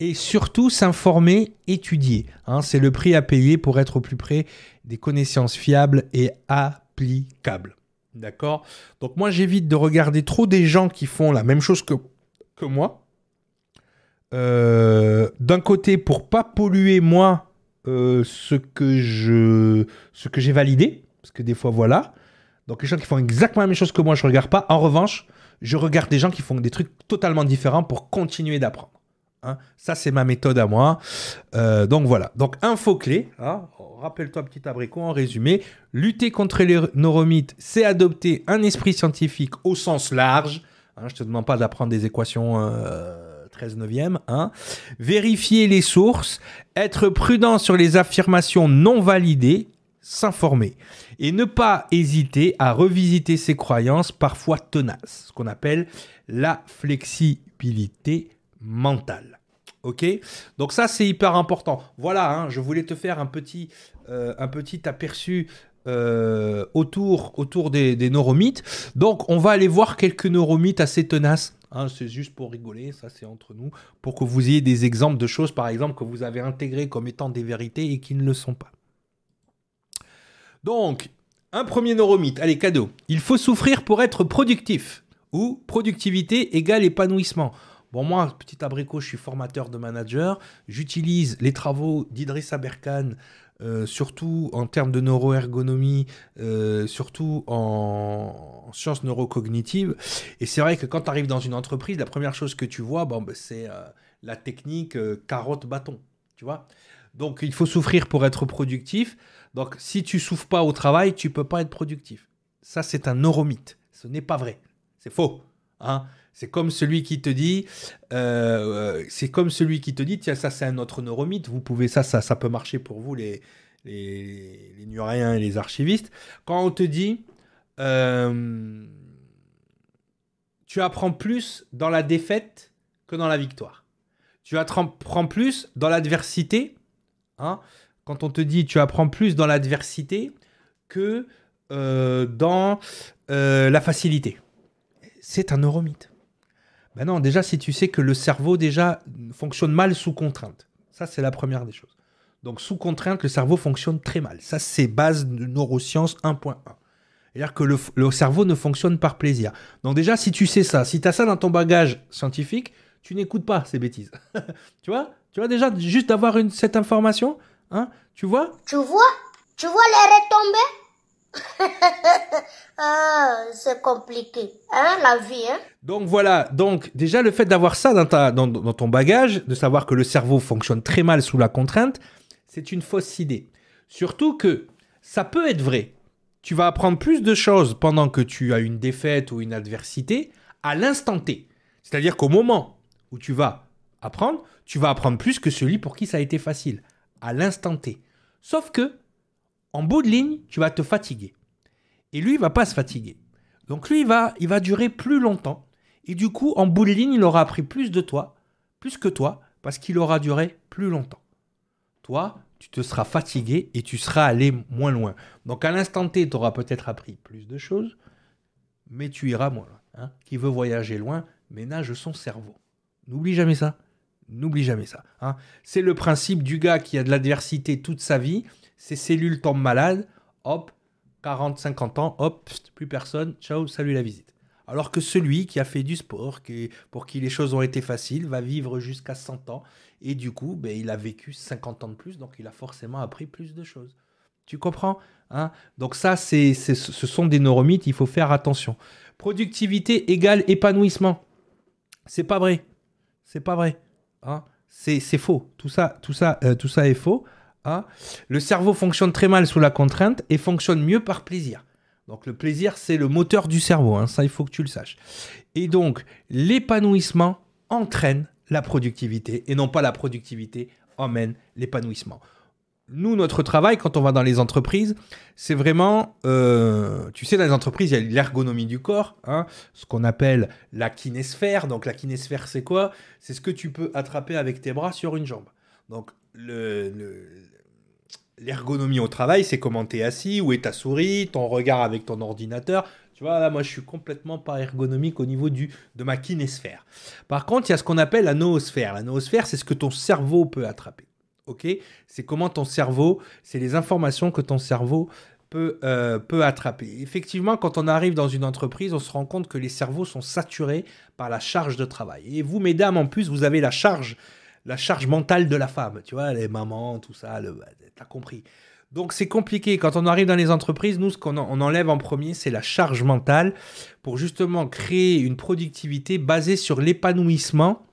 et surtout s'informer, étudier. Hein. c'est le prix à payer pour être au plus près des connaissances fiables et applicables. D'accord? Donc moi j'évite de regarder trop des gens qui font la même chose que, que moi. Euh, d'un côté pour pas polluer moi euh, ce que j'ai validé parce que des fois voilà donc les gens qui font exactement la même chose que moi je regarde pas en revanche je regarde des gens qui font des trucs totalement différents pour continuer d'apprendre Hein. Ça, c'est ma méthode à moi. Euh, donc voilà. Donc, info-clé. Hein. Rappelle-toi, petit abricot, en résumé. Lutter contre les neuromythes, c'est adopter un esprit scientifique au sens large. Hein, je ne te demande pas d'apprendre des équations 13 euh, neuvième. Vérifier les sources. Être prudent sur les affirmations non validées. S'informer. Et ne pas hésiter à revisiter ses croyances parfois tenaces. Ce qu'on appelle la flexibilité mentale. Ok Donc ça, c'est hyper important. Voilà, hein, je voulais te faire un petit, euh, un petit aperçu euh, autour, autour des, neuromythes. Donc, on va aller voir quelques neuromythes assez tenaces. Hein, c'est juste pour rigoler, ça c'est entre nous, pour que vous ayez des exemples de choses, par exemple, que vous avez intégrées comme étant des vérités et qui ne le sont pas. Donc, un premier neuromythe, allez, cadeau. Il faut souffrir pour être productif. Ou productivité égale épanouissement. Bon, moi, petit abricot, je suis formateur de manager. J'utilise les travaux d'Idriss Aberkan, euh, surtout en termes de neuroergonomie, euh, surtout en, sciences neurocognitives. Et c'est vrai que quand tu arrives dans une entreprise, la première chose que tu vois, bon, ben, c'est euh, la technique carotte-bâton. Tu vois Donc, il faut souffrir pour être productif. Donc, si tu souffres pas au travail, tu peux pas être productif. Ça, c'est un neuromythe. Ce n'est pas vrai. C'est faux. Hein c'est comme celui qui te dit, euh, c'est comme celui qui te dit, tiens, ça c'est un autre neuromythe, vous pouvez, ça, ça, peut marcher pour vous, les, les, Nuriens et les archivistes. Quand on te dit, euh, tu apprends plus dans la défaite que dans la victoire. Tu apprends plus dans l'adversité. Hein, quand on te dit, tu apprends plus dans l'adversité que euh, dans la facilité. C'est un neuromythe. Ben non, déjà, si tu sais que le cerveau, déjà, fonctionne mal sous contrainte. Ça, c'est la première des choses. Donc, sous contrainte, le cerveau fonctionne très mal. Ça, c'est base de neurosciences 1.1. C'est-à-dire que le, cerveau ne fonctionne par plaisir. Donc déjà, si tu sais ça, si tu as ça dans ton bagage scientifique, tu n'écoutes pas ces bêtises. <laughs> tu vois? Tu vois déjà, juste d'avoir cette information, hein Tu vois? Tu vois? Tu vois les retombées? <laughs> ah, c'est compliqué, hein, la vie, hein. Donc voilà, donc déjà le fait d'avoir ça dans, ta, dans, dans ton bagage, de savoir que le cerveau fonctionne très mal sous la contrainte, c'est une fausse idée. Surtout que ça peut être vrai. Tu vas apprendre plus de choses pendant que tu as une défaite ou une adversité à l'instant T. C'est-à-dire qu'au moment où tu vas apprendre, tu vas apprendre plus que celui pour qui ça a été facile, à l'instant T. Sauf que, en bout de ligne, tu vas te fatiguer. Et lui, il va pas se fatiguer. Donc lui, il va, il va durer plus longtemps. Et du coup, en bout de ligne, il aura appris plus de toi, plus que toi, parce qu'il aura duré plus longtemps. Toi, tu te seras fatigué et tu seras allé moins loin. Donc à l'instant T, tu auras peut-être appris plus de choses, mais tu iras moins loin. Hein. Qui veut voyager loin, ménage son cerveau. N'oublie jamais ça. N'oublie jamais ça. Hein. C'est le principe du gars qui a de l'adversité toute sa vie. Ses cellules tombent malades. Hop, 40, 50 ans, hop, plus personne. Ciao, salut la visite. Alors que celui qui a fait du sport, qui, pour qui les choses ont été faciles, va vivre jusqu'à 100 ans. Et du coup, ben, il a vécu 50 ans de plus, donc il a forcément appris plus de choses. Tu comprends hein? Donc ça, c'est, ce sont des neuromythes, il faut faire attention. Productivité égale épanouissement. C'est pas vrai. C'est pas vrai. Hein? C'est, faux. Tout ça, tout, ça, euh, tout ça est faux. Le cerveau fonctionne très mal sous la contrainte et fonctionne mieux par plaisir. Donc le plaisir, c'est le moteur du cerveau, hein, ça il faut que tu le saches. Et donc l'épanouissement entraîne la productivité et non pas la productivité emmène l'épanouissement. Nous, notre travail, quand on va dans les entreprises, c'est vraiment, euh, tu sais, dans les entreprises, il y a l'ergonomie du corps, hein, ce qu'on appelle la kinésphère. Donc la kinésphère, c'est quoi? C'est ce que tu peux attraper avec tes bras sur une jambe. Donc le, l'ergonomie au travail, c'est comment tu es assis, où est ta souris, ton regard avec ton ordinateur. Tu vois, là, moi, je suis complètement pas ergonomique au niveau du, de ma kinésphère. Par contre, il y a ce qu'on appelle la noosphère. La noosphère, c'est ce que ton cerveau peut attraper. OK? C'est comment ton cerveau, c'est les informations que ton cerveau peut, euh, peut attraper. Effectivement, quand on arrive dans une entreprise, on se rend compte que les cerveaux sont saturés par la charge de travail. Et vous, mesdames, en plus, vous avez la charge la charge mentale de la femme, tu vois, les mamans, tout ça, le, t'as compris. Donc c'est compliqué. Quand on arrive dans les entreprises, nous, ce qu'on on enlève en premier, c'est la charge mentale pour justement créer une productivité basée sur l'épanouissement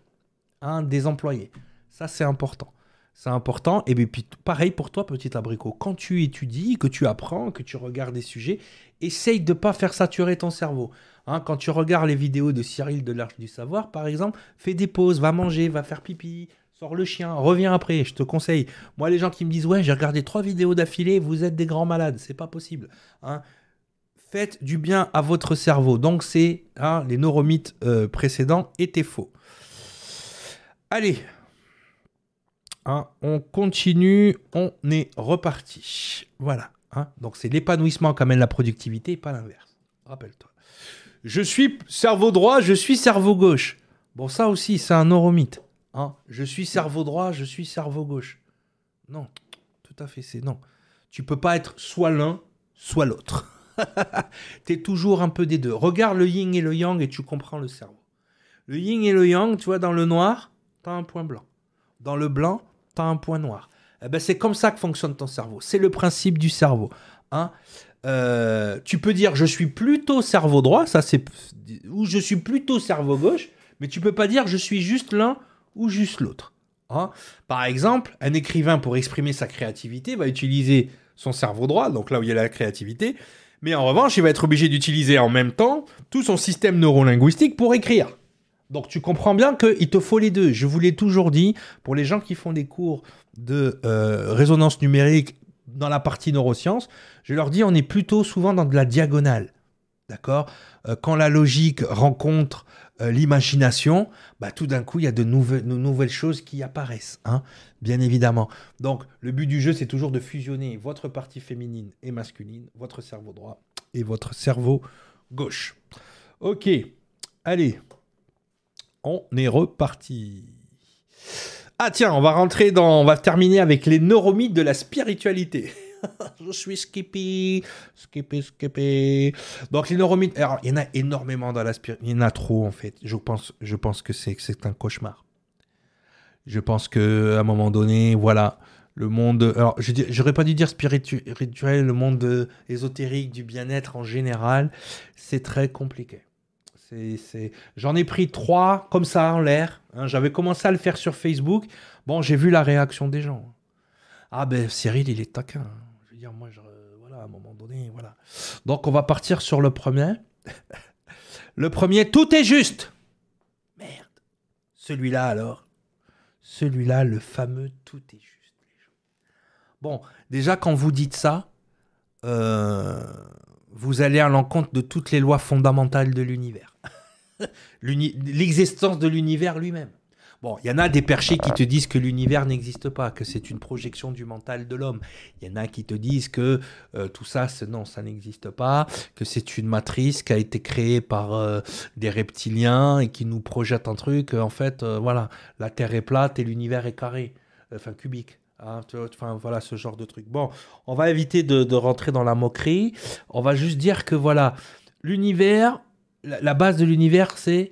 hein, des employés. Ça, c'est important. C'est important. Et puis pareil pour toi, petit abricot. Quand tu étudies, que tu apprends, que tu regardes des sujets, essaye de ne pas faire saturer ton cerveau. Hein, quand tu regardes les vidéos de Cyril de l'Arche du Savoir, par exemple, fais des pauses, va manger, va faire pipi, Le chien, reviens après, je te conseille. Moi, les gens qui me disent Ouais, j'ai regardé trois vidéos d'affilée, vous êtes des grands malades, c'est pas possible. Hein. Faites du bien à votre cerveau. Donc, c'est hein, les neuromythes euh, précédents étaient faux. Allez, hein, on continue, on est reparti. Voilà. Donc, c'est l'épanouissement qui amène la productivité, pas l'inverse. Rappelle-toi. Je suis cerveau droit, je suis cerveau gauche. Bon, ça aussi, c'est un neuromythe. Hein, je suis cerveau droit, je suis cerveau gauche. Non, tout à fait, c'est non. Tu peux pas être soit l'un, soit l'autre. <laughs> tu es toujours un peu des deux. Regarde le yin et le yang et tu comprends le cerveau. Le yin et le yang, tu vois, dans le noir, tu as un point blanc. Dans le blanc, tu as un point noir. Eh ben, c'est comme ça que fonctionne ton cerveau. C'est le principe du cerveau. Hein. Euh, tu peux dire je suis plutôt cerveau droit, ça c'est ou je suis plutôt cerveau gauche, mais tu peux pas dire je suis juste l'un ou juste l'autre. Hein. Par exemple, un écrivain, pour exprimer sa créativité, va utiliser son cerveau droit, donc là où il y a la créativité, mais en revanche, il va être obligé d'utiliser en même temps tout son système neurolinguistique pour écrire. Donc tu comprends bien qu'il te faut les deux. Je vous l'ai toujours dit, pour les gens qui font des cours de euh, résonance numérique dans la partie neurosciences, je leur dis on est plutôt souvent dans de la diagonale. D'accord? Euh, Quand la logique rencontre euh, l'imagination, bah, tout d'un coup, il y a de nouvelles, choses qui apparaissent, hein, bien évidemment. Donc, le but du jeu, c'est toujours de fusionner votre partie féminine et masculine, votre cerveau droit et votre cerveau gauche. Ok, allez, on est reparti. Ah tiens, on va rentrer dans, on va terminer avec les neuromythes de la spiritualité. <laughs> <laughs> je suis Skippy, Skippy, Skippy. Donc les neuromythes, alors, il y en a énormément dans la Il y en a trop en fait. Je pense, je pense que c'est un cauchemar. Je pense que à un moment donné, voilà, le monde. Alors, je j'aurais pas dû dire spirituel, le monde ésotérique du bien-être en général, c'est très compliqué. J'en ai pris trois comme ça en l'air. hein. J'avais commencé à le faire sur Facebook. Bon, j'ai vu la réaction des gens. Ah ben Cyril, il est taquin. Donc, on va partir sur le premier. <laughs> le premier, tout est juste. Merde. Celui-là alors. Celui-là, le fameux tout est juste. Bon, déjà, quand vous dites ça, euh, vous allez à l'encontre de toutes les lois fondamentales de l'univers. <laughs> L'uni- L'existence de l'univers lui-même. Bon, il y en a des perchés qui te disent que l'univers n'existe pas, que c'est une projection du mental de l'homme. Il y en a qui te disent que euh, tout ça, non, ça n'existe pas, que c'est une matrice qui a été créée par euh, des reptiliens et qui nous projette un truc. En fait, euh, voilà, la Terre est plate et l'univers est carré, enfin cubique. hein, Enfin, voilà, ce genre de truc. Bon, on va éviter de, rentrer dans la moquerie. On va juste dire que, voilà, l'univers, la base de l'univers, c'est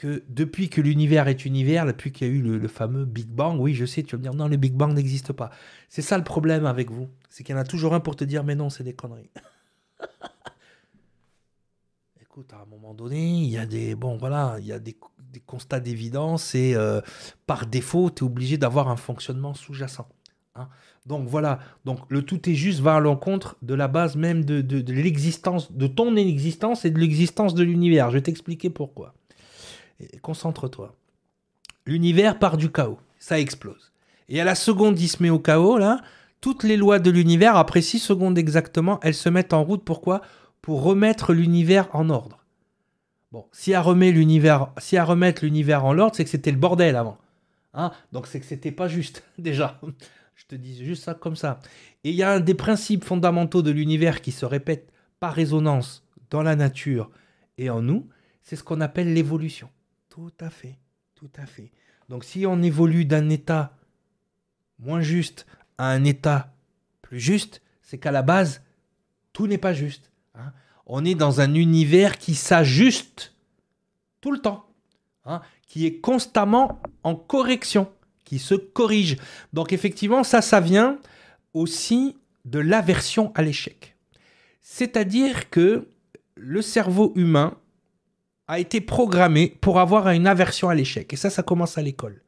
que depuis que l'univers est univers, depuis qu'il y a eu le, fameux Big Bang, oui, je sais, tu vas me dire, non, le Big Bang n'existe pas. C'est ça le problème avec vous. C'est qu'il y en a toujours un pour te dire, mais non, c'est des conneries. <laughs> Écoute, à un moment donné, il y a des, bon, voilà, il y a des, constats d'évidence et euh, par défaut, tu es obligé d'avoir un fonctionnement sous-jacent. hein. Donc voilà, donc le tout est juste va à l'encontre de la base même de, de- de l'existence, de ton existence et de l'existence de l'univers. Je vais t'expliquer pourquoi. Et Concentre-toi. L'univers part du chaos, ça explose. Et à la seconde, il se met au chaos, là, toutes les lois de l'univers, après 6 secondes exactement, elles se mettent en route. Pourquoi? Pour remettre l'univers en ordre. Bon, si à, l'univers, remettre l'univers en ordre, c'est que c'était le bordel avant. Hein? Donc c'est que c'était pas juste, <laughs> déjà. Je te dis juste ça comme ça. Et il y a un des principes fondamentaux de l'univers qui se répète par résonance dans la nature et en nous, c'est ce qu'on appelle l'évolution. Tout à fait, tout à fait. Donc si on évolue d'un état moins juste à un état plus juste, c'est qu'à la base, tout n'est pas juste. hein. On est dans un univers qui s'ajuste tout le temps, hein, qui est constamment en correction, qui se corrige. Donc effectivement, ça, ça vient aussi de l'aversion à l'échec. C'est-à-dire que le cerveau humain a été programmé pour avoir une aversion à l'échec. Et ça, ça commence à l'école.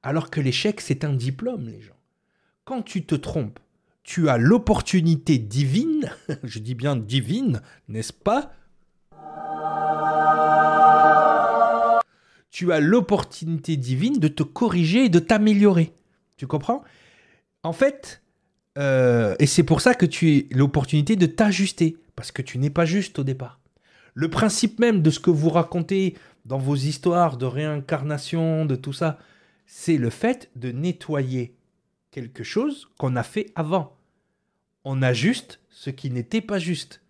Alors que l'échec, c'est un diplôme, les gens. Quand tu te trompes, tu as l'opportunité divine, <laughs> je dis bien divine, n'est-ce pas? Tu as l'opportunité divine de te corriger et de t'améliorer. Tu comprends? En fait, euh, et c'est pour ça que tu as l'opportunité de t'ajuster, parce que tu n'es pas juste au départ. Le principe même de ce que vous racontez dans vos histoires de réincarnation, de tout ça, c'est le fait de nettoyer quelque chose qu'on a fait avant. On ajuste ce qui n'était pas juste.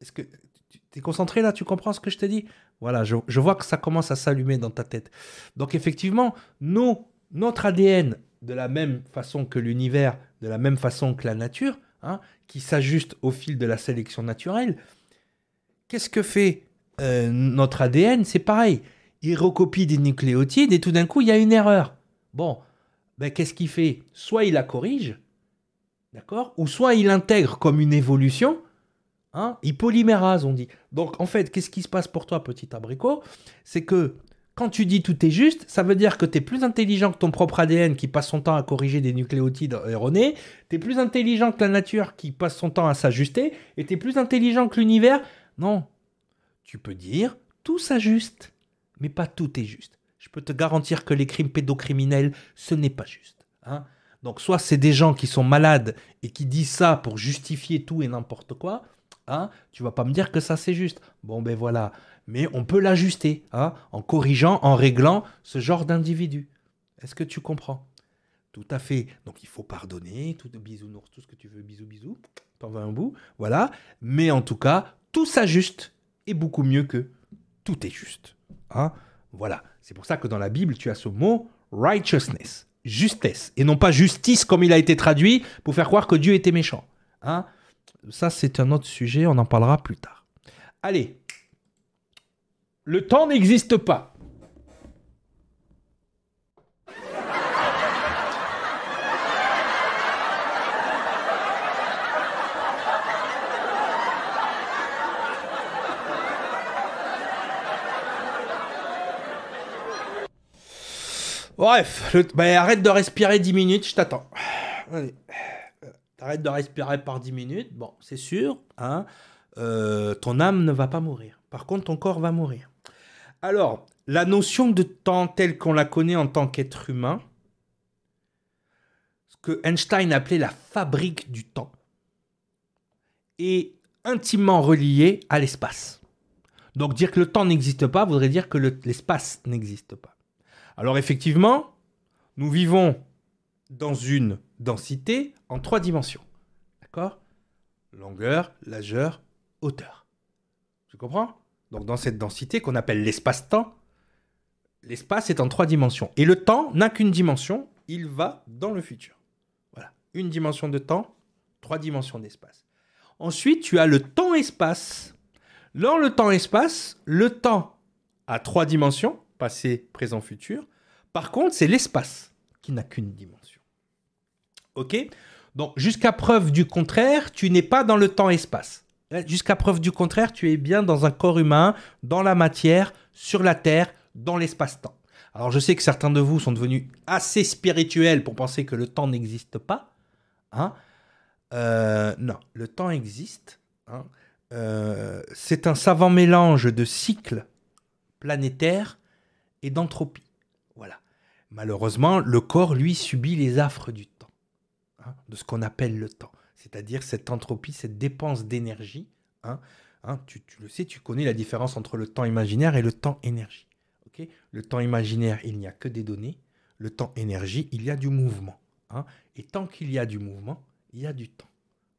Est-ce que tu es concentré là? Tu comprends ce que je te dis? Voilà, je, vois que ça commence à s'allumer dans ta tête. Donc effectivement, nos, notre ADN, de la même façon que l'univers, de la même façon que la nature, hein, qui s'ajuste au fil de la sélection naturelle, qu'est-ce que fait euh, notre ADN C'est pareil. Il recopie des nucléotides et tout d'un coup, il y a une erreur. Bon, ben, qu'est-ce qu'il fait? Soit il la corrige, d'accord? Ou soit il intègre comme une évolution. Hein? Il polymérase, on dit. Donc, en fait, qu'est-ce qui se passe pour toi, petit abricot? C'est que quand tu dis tout est juste, ça veut dire que tu es plus intelligent que ton propre ADN qui passe son temps à corriger des nucléotides erronés, tu es plus intelligent que la nature qui passe son temps à s'ajuster, et tu es plus intelligent que l'univers. Non. Tu peux dire tout s'ajuste, mais pas tout est juste. Je peux te garantir que les crimes pédocriminels, ce n'est pas juste. hein. Donc soit c'est des gens qui sont malades et qui disent ça pour justifier tout et n'importe quoi, hein, tu vas pas me dire que ça c'est juste. Bon ben voilà, mais on peut l'ajuster hein, en corrigeant, en réglant ce genre d'individu. Est-ce que tu comprends? Tout à fait. Donc il faut pardonner, tout tout ce que tu veux, bisous bisous, t'en veux un bout, voilà. Mais en tout cas, tout s'ajuste et beaucoup mieux que tout est juste. Hein voilà. C'est pour ça que dans la Bible, tu as ce mot righteousness, justesse, et non pas justice comme il a été traduit pour faire croire que Dieu était méchant. Hein Ça, c'est un autre sujet, on en parlera plus tard. Allez. Le temps n'existe pas. Bref, bah, arrête de respirer 10 minutes, je t'attends. T'arrêtes de respirer par 10 minutes, bon, c'est sûr, hein, euh, ton âme ne va pas mourir. Par contre, ton corps va mourir. Alors, la notion de temps telle qu'on la connaît en tant qu'être humain, ce que Einstein appelait la fabrique du temps, est intimement reliée à l'espace. Donc dire que le temps n'existe pas voudrait dire que le- l'espace n'existe pas. Alors effectivement, nous vivons dans une densité en trois dimensions. D'accord? Longueur, largeur, hauteur. Tu comprends? Donc dans cette densité qu'on appelle l'espace-temps, l'espace est en trois dimensions. Et le temps n'a qu'une dimension, il va dans le futur. Voilà. Une dimension de temps, trois dimensions d'espace. Ensuite, tu as le temps-espace. Dans le temps-espace, le temps a trois dimensions, passé, présent, futur. Par contre, c'est l'espace qui n'a qu'une dimension. Ok? Donc, jusqu'à preuve du contraire, tu n'es pas dans le temps-espace. Jusqu'à preuve du contraire, tu es bien dans un corps humain, dans la matière, sur la Terre, dans l'espace-temps. Alors, je sais que certains de vous sont devenus assez spirituels pour penser que le temps n'existe pas. Hein Euh, non, le temps existe. hein. Euh, c'est un savant mélange de cycles planétaires et d'entropie. Voilà. Malheureusement, le corps, lui, subit les affres du temps, hein, de ce qu'on appelle le temps. C'est-à-dire cette entropie, cette dépense d'énergie. hein, hein, tu, le sais, tu connais la différence entre le temps imaginaire et le temps énergie. le temps imaginaire, il n'y a que des données. Le temps énergie, il y a du mouvement. et tant qu'il y a du mouvement, il y a du temps.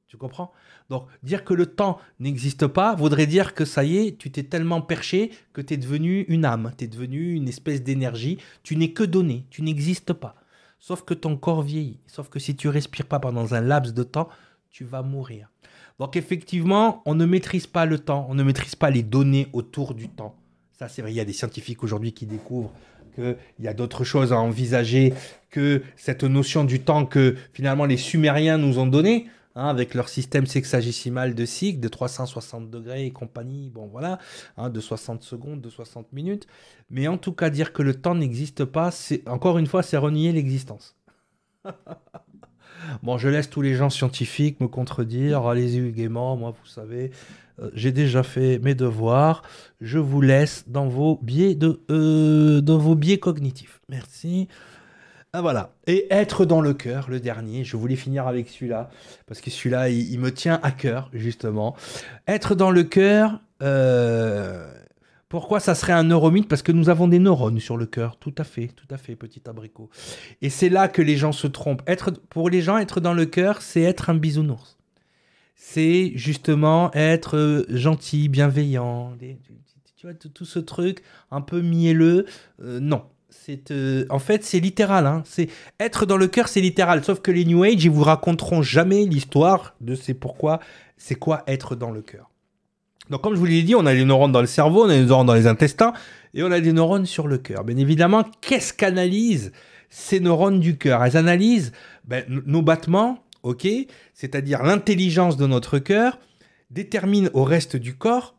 Tu comprends? Donc, dire que le temps n'existe pas voudrait dire que ça y est, tu t'es tellement perché que tu es devenu une âme, tu es devenu une espèce d'énergie. Tu n'es que donné, tu n'existes pas. Sauf que ton corps vieillit. Sauf que si tu respires pas pendant un laps de temps, tu vas mourir. Donc, effectivement, on ne maîtrise pas le temps, on ne maîtrise pas les données autour du temps. Ça, c'est vrai, il y a des scientifiques aujourd'hui qui découvrent qu'il y a d'autres choses à envisager que cette notion du temps que finalement les Sumériens nous ont donnée, hein, avec leur système sexagésimal de cycle de 360 degrés et compagnie, bon voilà, hein, de 60 secondes, de 60 minutes. Mais en tout cas, dire que le temps n'existe pas, c'est encore une fois, c'est renier l'existence. <laughs> bon, je laisse tous les gens scientifiques me contredire, allez-y gaiement, moi vous savez, euh, j'ai déjà fait mes devoirs, je vous laisse dans vos biais, de, euh, dans vos biais cognitifs. Merci. Ah, voilà. Et être dans le cœur, le dernier. Je voulais finir avec celui-là, parce que celui-là, il, me tient à cœur, justement. Être dans le cœur, euh, pourquoi ça serait un neuromythe? Parce que nous avons des neurones sur le cœur. Tout à fait, tout à fait, petit abricot. Et c'est là que les gens se trompent. Être, pour les gens, être dans le cœur, c'est être un bisounours. C'est justement être euh, gentil, bienveillant. tu- vois, tout, tout ce truc un peu mielleux. Euh, non. C'est, euh, en fait, c'est littéral. hein. C'est être dans le cœur, c'est littéral. Sauf que les New Age, ils vous raconteront jamais l'histoire de c'est pourquoi, c'est quoi être dans le cœur. Donc, comme je vous l'ai dit, on a les neurones dans le cerveau, on a les neurones dans les intestins, et on a des neurones sur le cœur. Bien évidemment, qu'est-ce qu'analysent ces neurones du cœur? Elles analysent ben, nos battements, ok? C'est-à-dire l'intelligence de notre cœur détermine au reste du corps.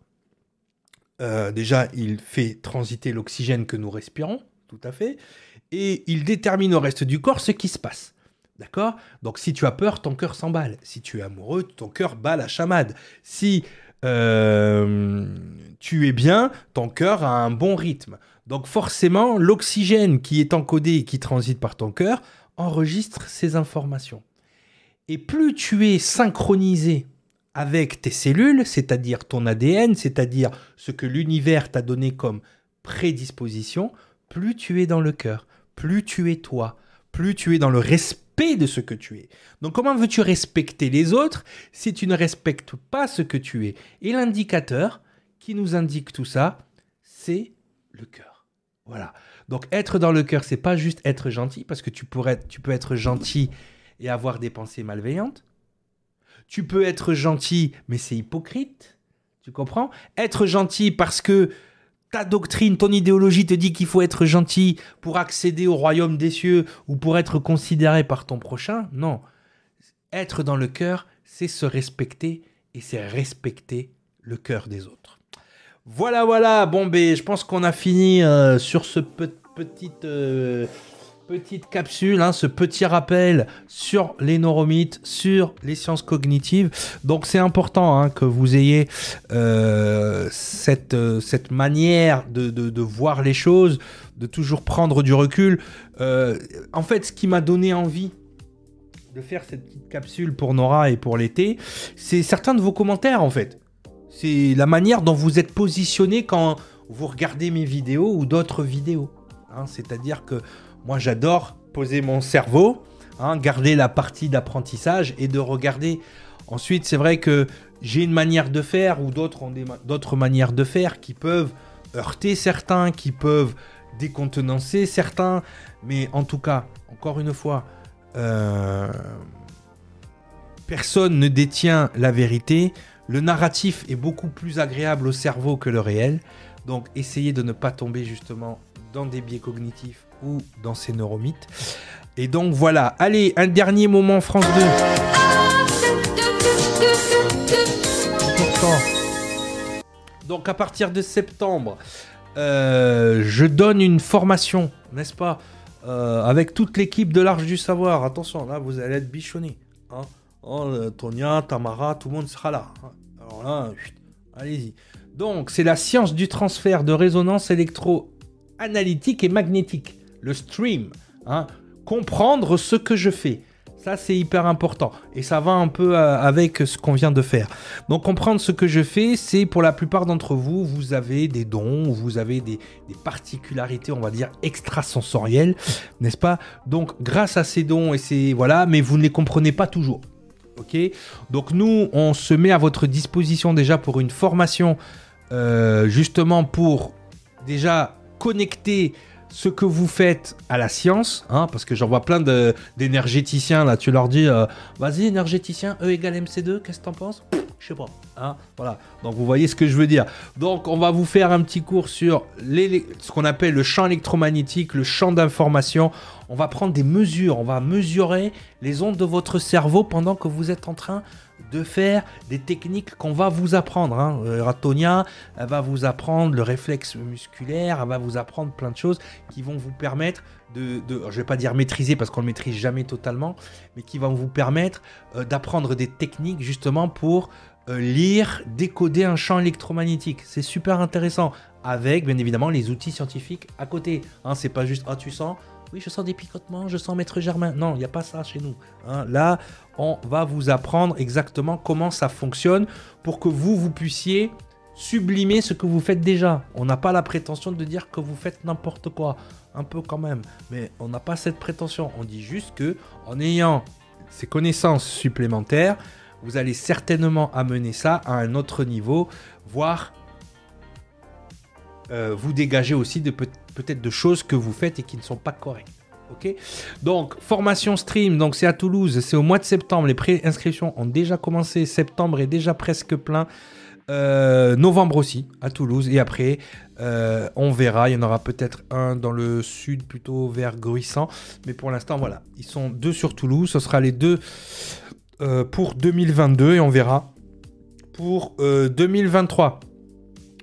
euh, déjà, il fait transiter l'oxygène que nous respirons, tout à fait, et il détermine au reste du corps ce qui se passe. D'accord? Donc si tu as peur, ton cœur s'emballe. Si tu es amoureux, ton cœur bat la chamade. Si euh, tu es bien, ton cœur a un bon rythme. Donc forcément, l'oxygène qui est encodé et qui transite par ton cœur enregistre ces informations. Et plus tu es synchronisé avec tes cellules, c'est-à-dire ton ADN, c'est-à-dire ce que l'univers t'a donné comme prédisposition, plus tu es dans le cœur, plus tu es toi, plus tu es dans le respect de ce que tu es. Donc comment veux-tu respecter les autres si tu ne respectes pas ce que tu es? Et l'indicateur qui nous indique tout ça, c'est le cœur. Voilà. Donc être dans le cœur, c'est pas juste être gentil, parce que tu, pourrais, tu peux être gentil et avoir des pensées malveillantes. Tu peux être gentil, mais c'est hypocrite. Tu comprends? Être gentil parce que ta doctrine, ton idéologie te dit qu'il faut être gentil pour accéder au royaume des cieux ou pour être considéré par ton prochain. Non. Être dans le cœur, c'est se respecter et c'est respecter le cœur des autres. Voilà, voilà. Bon, ben, je pense qu'on a fini euh, sur ce pe- petit, euh, petite capsule, hein, ce petit rappel sur les neuromythes, sur les sciences cognitives. Donc c'est important hein, que vous ayez euh, cette, euh, cette manière de, de, voir les choses, de toujours prendre du recul. Euh, en fait, ce qui m'a donné envie de faire cette petite capsule pour Nora et pour l'été, c'est certains de vos commentaires en fait. C'est la manière dont vous êtes positionné quand vous regardez mes vidéos ou d'autres vidéos. Hein. C'est-à-dire que moi, j'adore poser mon cerveau, hein, garder la partie d'apprentissage et de regarder. Ensuite, c'est vrai que j'ai une manière de faire ou d'autres ont manières de faire qui peuvent heurter certains, qui peuvent décontenancer certains. Mais en tout cas, encore une fois, euh, personne ne détient la vérité. Le narratif est beaucoup plus agréable au cerveau que le réel. Donc essayez de ne pas tomber justement dans des biais cognitifs ou dans ces neuromythes. Et donc voilà, allez, un dernier moment France 2. Donc à partir de septembre, euh, je donne une formation, n'est-ce pas euh, Avec toute l'équipe de l'Arche du Savoir. Attention, là, vous allez être bichonnés. Hein oh, Tonia, Tamara, tout le monde sera là. Hein. Alors là, allez-y. Donc, c'est la science du transfert de résonance électro-analytique et magnétique le stream, hein, comprendre ce que je fais. Ça, c'est hyper important. Et ça va un peu euh, avec ce qu'on vient de faire. Donc, comprendre ce que je fais, c'est pour la plupart d'entre vous, vous avez des dons, vous avez des, particularités, on va dire, extrasensorielles, n'est-ce pas? Donc, grâce à ces dons et ces. Voilà, mais vous ne les comprenez pas toujours. Ok? Donc, nous, on se met à votre disposition déjà pour une formation, euh, justement pour déjà connecter ce que vous faites à la science, hein, parce que j'en vois plein d'énergéticiens là, tu leur dis, euh, vas-y énergéticien, E égale MC2, qu'est-ce que t'en penses? Je sais pas. Hein, voilà. Donc vous voyez ce que je veux dire. Donc on va vous faire un petit cours sur ce qu'on appelle le champ électromagnétique, le champ d'information. On va prendre des mesures, on va mesurer les ondes de votre cerveau pendant que vous êtes en train de faire des techniques qu'on va vous apprendre. Hein. Euh, Ratonia, elle va vous apprendre le réflexe musculaire, elle va vous apprendre plein de choses qui vont vous permettre de, de je vais pas dire maîtriser parce qu'on ne maîtrise jamais totalement, mais qui vont vous permettre euh, d'apprendre des techniques justement pour euh, lire, décoder un champ électromagnétique. C'est super intéressant avec bien évidemment les outils scientifiques à côté. Hein, c'est pas juste ah tu sens oui, je sens des picotements, je sens Maître Germain. Non, il n'y a pas ça chez nous. Hein. Là, on va vous apprendre exactement comment ça fonctionne pour que vous, vous puissiez sublimer ce que vous faites déjà. On n'a pas la prétention de dire que vous faites n'importe quoi. Un peu quand même. Mais on n'a pas cette prétention. On dit juste que en ayant ces connaissances supplémentaires, vous allez certainement amener ça à un autre niveau, voire euh, vous dégager aussi de peut-être de choses que vous faites et qui ne sont pas correctes. Ok? Donc, formation stream, donc c'est à Toulouse, c'est au mois de septembre. Les pré-inscriptions ont déjà commencé. Septembre est déjà presque plein. Euh, novembre aussi, à Toulouse. Et après, euh, on verra. Il y en aura peut-être un dans le sud, plutôt vers Gruissant. Mais pour l'instant, voilà. Ils sont deux sur Toulouse. Ce sera les deux pour 2022 et on verra pour 2023.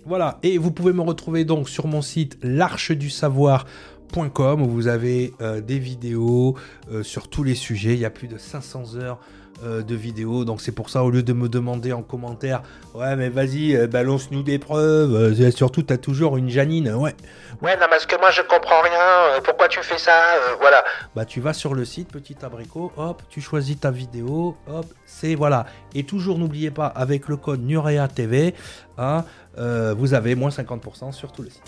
Voilà, et vous pouvez me retrouver donc sur mon site l'archedusavoir.com où vous avez euh, des vidéos euh, sur tous les sujets. Il y a plus de 500 heures euh, de vidéos. Donc c'est pour ça, au lieu de me demander en commentaire, ouais, mais vas-y, euh, balance-nous des preuves. Euh, surtout, t'as toujours une Janine. Ouais. Ouais, non, parce que moi, je comprends rien. pourquoi tu fais ça Voilà. Bah, tu vas sur le site, petit abricot, hop, tu choisis ta vidéo, hop, c'est voilà. Et toujours, n'oubliez pas, avec le code NUREA TV, hein, vous avez moins 50% sur tout le site.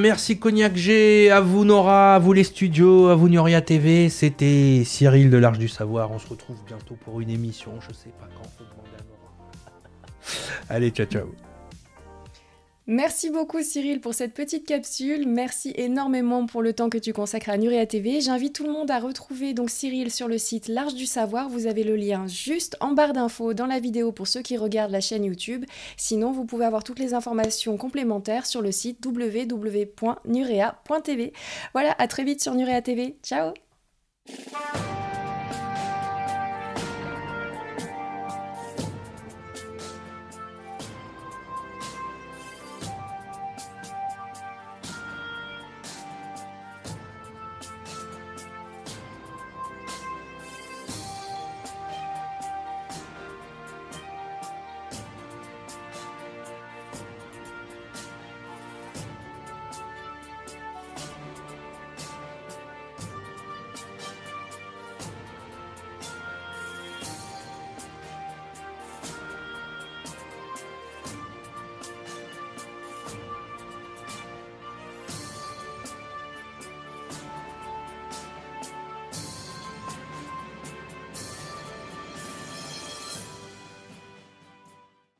Merci Cognac G, à vous Nora, à vous les studios, à vous Nuria TV, c'était Cyril de l'Arche du Savoir, on se retrouve bientôt pour une émission, je sais pas quand, faut demander à Nora. <laughs> Allez, ciao ciao Merci beaucoup Cyril pour cette petite capsule. Merci énormément pour le temps que tu consacres à Nuria TV. J'invite tout le monde à retrouver donc Cyril sur le site L'Arche du Savoir. Vous avez le lien juste en barre d'infos dans la vidéo pour ceux qui regardent la chaîne YouTube. Sinon, vous pouvez avoir toutes les informations complémentaires sur le site www.nurea.tv. Voilà, à très vite sur Nuria TV. Ciao